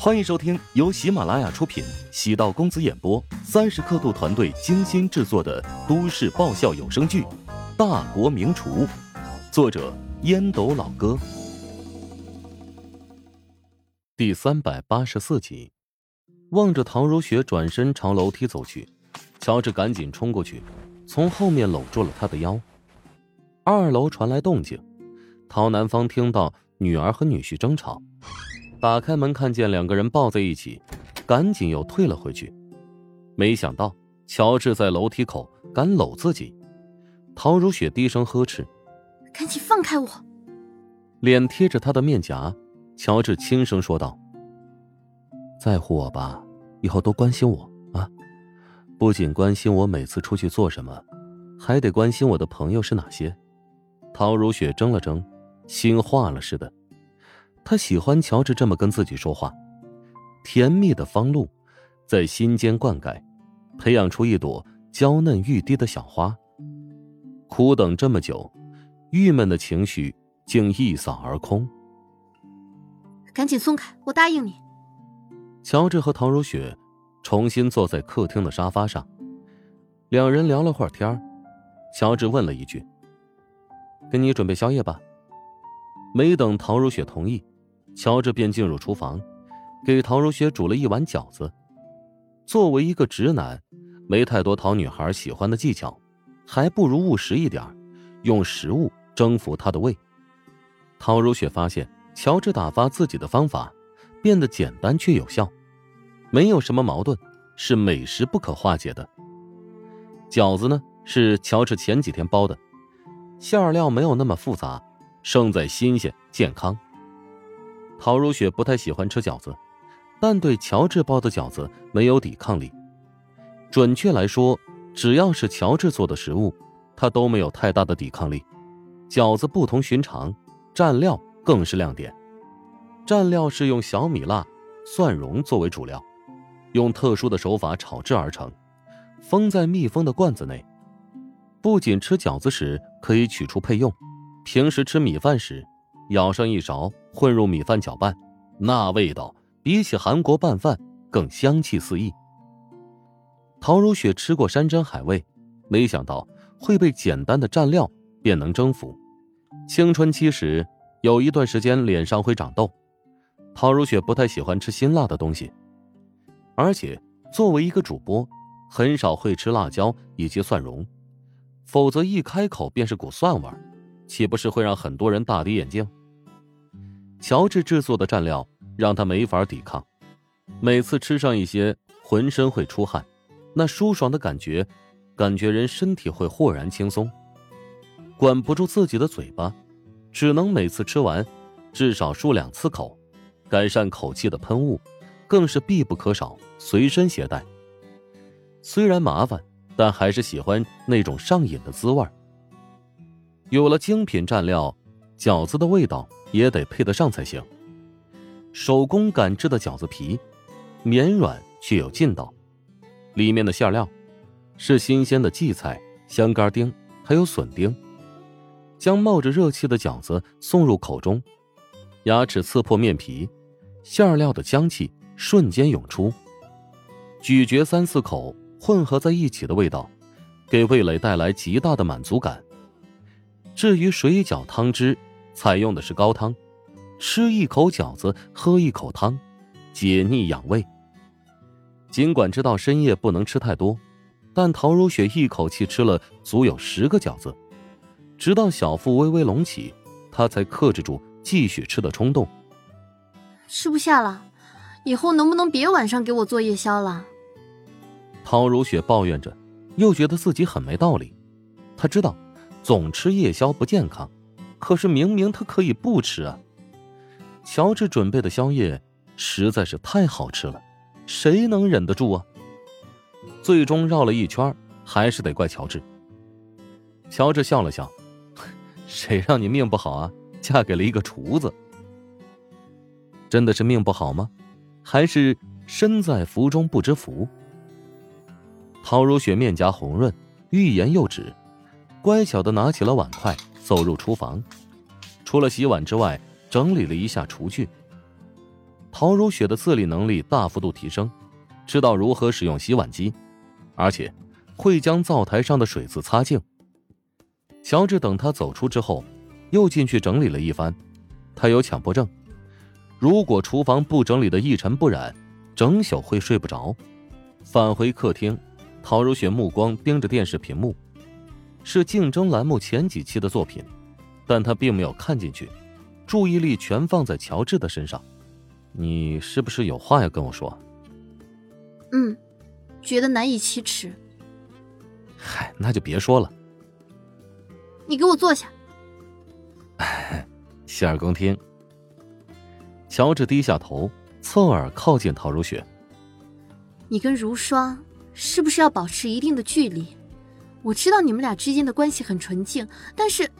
欢迎收听由喜马拉雅出品、喜道公子演播、三十刻度团队精心制作的都市爆笑有声剧《大国名厨》，作者烟斗老哥，第三百八十四集。望着唐如雪转身朝楼梯走去，乔治赶紧冲过去，从后面搂住了她的腰。二楼传来动静，陶南方听到女儿和女婿争吵。打开门，看见两个人抱在一起，赶紧又退了回去。没想到乔治在楼梯口敢搂自己，陶如雪低声呵斥：“赶紧放开我！”脸贴着他的面颊，乔治轻声说道：“在乎我吧，以后多关心我啊！不仅关心我每次出去做什么，还得关心我的朋友是哪些。”陶如雪怔了怔，心化了似的。他喜欢乔治这么跟自己说话，甜蜜的芳露在心间灌溉，培养出一朵娇嫩欲滴的小花。苦等这么久，郁闷的情绪竟一扫而空。赶紧松开，我答应你。乔治和陶如雪重新坐在客厅的沙发上，两人聊了会儿天乔治问了一句：“给你准备宵夜吧。”没等陶如雪同意。乔治便进入厨房，给陶如雪煮了一碗饺子。作为一个直男，没太多讨女孩喜欢的技巧，还不如务实一点，用食物征服她的胃。陶如雪发现，乔治打发自己的方法变得简单却有效，没有什么矛盾，是美食不可化解的。饺子呢，是乔治前几天包的，馅料没有那么复杂，胜在新鲜健康。陶如雪不太喜欢吃饺子，但对乔治包的饺子没有抵抗力。准确来说，只要是乔治做的食物，她都没有太大的抵抗力。饺子不同寻常，蘸料更是亮点。蘸料是用小米辣、蒜蓉作为主料，用特殊的手法炒制而成，封在密封的罐子内。不仅吃饺子时可以取出配用，平时吃米饭时。舀上一勺，混入米饭搅拌，那味道比起韩国拌饭更香气四溢。陶如雪吃过山珍海味，没想到会被简单的蘸料便能征服。青春期时有一段时间脸上会长痘，陶如雪不太喜欢吃辛辣的东西，而且作为一个主播，很少会吃辣椒以及蒜蓉，否则一开口便是股蒜味，岂不是会让很多人大跌眼镜？乔治制作的蘸料让他没法抵抗，每次吃上一些，浑身会出汗，那舒爽的感觉，感觉人身体会豁然轻松。管不住自己的嘴巴，只能每次吃完，至少漱两次口。改善口气的喷雾，更是必不可少，随身携带。虽然麻烦，但还是喜欢那种上瘾的滋味有了精品蘸料，饺子的味道。也得配得上才行。手工擀制的饺子皮，绵软却有劲道，里面的馅料是新鲜的荠菜、香干丁，还有笋丁。将冒着热气的饺子送入口中，牙齿刺破面皮，馅料的香气瞬间涌出。咀嚼三四口，混合在一起的味道，给味蕾带来极大的满足感。至于水饺汤汁。采用的是高汤，吃一口饺子，喝一口汤，解腻养胃。尽管知道深夜不能吃太多，但陶如雪一口气吃了足有十个饺子，直到小腹微微隆起，她才克制住继续吃的冲动。吃不下了，以后能不能别晚上给我做夜宵了？陶如雪抱怨着，又觉得自己很没道理。她知道，总吃夜宵不健康。可是明明他可以不吃啊！乔治准备的宵夜实在是太好吃了，谁能忍得住啊？最终绕了一圈，还是得怪乔治。乔治笑了笑：“ 谁让你命不好啊？嫁给了一个厨子。真的是命不好吗？还是身在福中不知福？”陶如雪面颊红润，欲言又止，乖巧的拿起了碗筷。走入厨房，除了洗碗之外，整理了一下厨具。陶如雪的自理能力大幅度提升，知道如何使用洗碗机，而且会将灶台上的水渍擦净。乔治等他走出之后，又进去整理了一番。他有强迫症，如果厨房不整理的一尘不染，整宿会睡不着。返回客厅，陶如雪目光盯着电视屏幕，是竞争栏目前几期的作品，但他并没有看进去，注意力全放在乔治的身上。你是不是有话要跟我说？嗯，觉得难以启齿。嗨，那就别说了。你给我坐下。洗耳恭听。乔治低下头，侧耳靠近陶如雪。你跟如霜是不是要保持一定的距离？我知道你们俩之间的关系很纯净，但是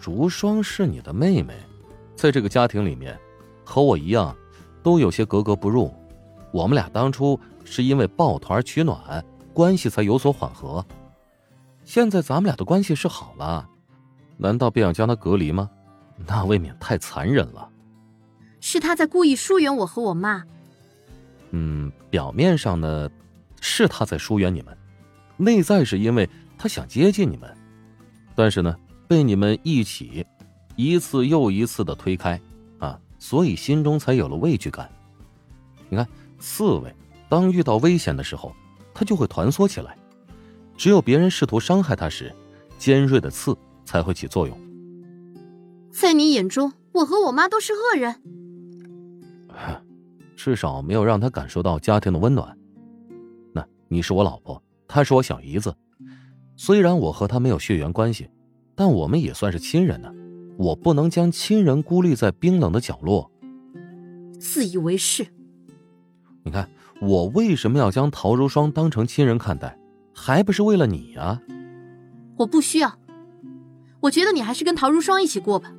如霜是你的妹妹，在这个家庭里面，和我一样，都有些格格不入。我们俩当初是因为抱团取暖，关系才有所缓和。现在咱们俩的关系是好了，难道便要将她隔离吗？那未免太残忍了。是他在故意疏远我和我妈。嗯，表面上呢，是他在疏远你们，内在是因为他想接近你们，但是呢，被你们一起一次又一次的推开啊，所以心中才有了畏惧感。你看，刺猬当遇到危险的时候，它就会团缩起来。只有别人试图伤害它时，尖锐的刺才会起作用。在你眼中，我和我妈都是恶人。至少没有让他感受到家庭的温暖。那你是我老婆，她是我小姨子。虽然我和她没有血缘关系，但我们也算是亲人呢。我不能将亲人孤立在冰冷的角落。自以为是。你看，我为什么要将陶如霜当成亲人看待？还不是为了你呀！我不需要。我觉得你还是跟陶如霜一起过吧。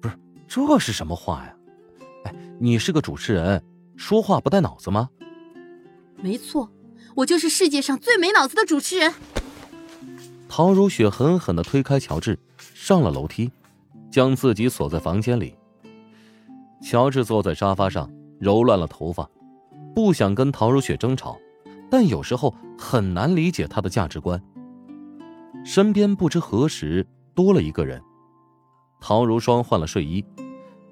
不是，这是什么话呀？哎，你是个主持人，说话不带脑子吗？没错，我就是世界上最没脑子的主持人。陶如雪狠狠的推开乔治，上了楼梯，将自己锁在房间里。乔治坐在沙发上，揉乱了头发，不想跟陶如雪争吵。但有时候很难理解她的价值观。身边不知何时多了一个人，陶如霜换了睡衣，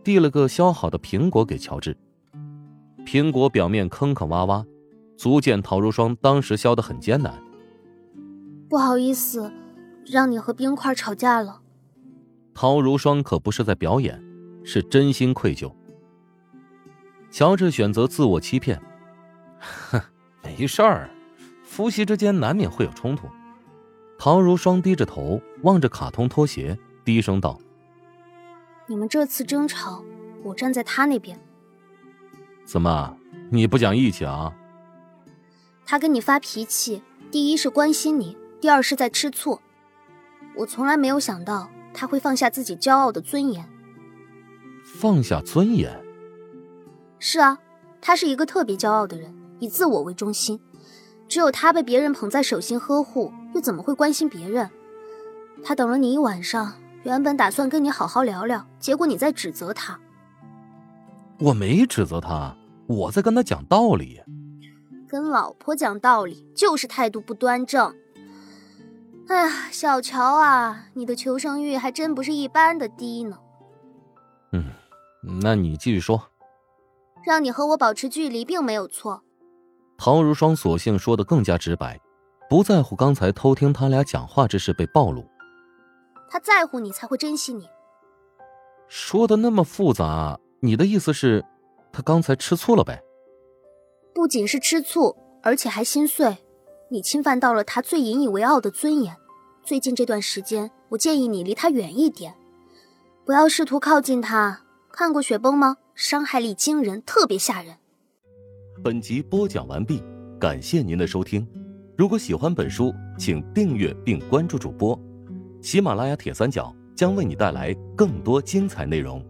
递了个削好的苹果给乔治。苹果表面坑坑洼洼，足见陶如霜当时削得很艰难。不好意思，让你和冰块吵架了。陶如霜可不是在表演，是真心愧疚。乔治选择自我欺骗，哼。没事儿，夫妻之间难免会有冲突。陶如霜低着头望着卡通拖鞋，低声道：“你们这次争吵，我站在他那边。怎么，你不讲义气啊？”他跟你发脾气，第一是关心你，第二是在吃醋。我从来没有想到他会放下自己骄傲的尊严。放下尊严？是啊，他是一个特别骄傲的人。以自我为中心，只有他被别人捧在手心呵护，又怎么会关心别人？他等了你一晚上，原本打算跟你好好聊聊，结果你在指责他。我没指责他，我在跟他讲道理。跟老婆讲道理就是态度不端正。哎呀，小乔啊，你的求生欲还真不是一般的低呢。嗯，那你继续说。让你和我保持距离并没有错。陶如霜索性说的更加直白，不在乎刚才偷听他俩讲话之事被暴露。他在乎你才会珍惜你。说的那么复杂，你的意思是，他刚才吃醋了呗？不仅是吃醋，而且还心碎。你侵犯到了他最引以为傲的尊严。最近这段时间，我建议你离他远一点，不要试图靠近他。看过雪崩吗？伤害力惊人，特别吓人。本集播讲完毕，感谢您的收听。如果喜欢本书，请订阅并关注主播。喜马拉雅铁三角将为你带来更多精彩内容。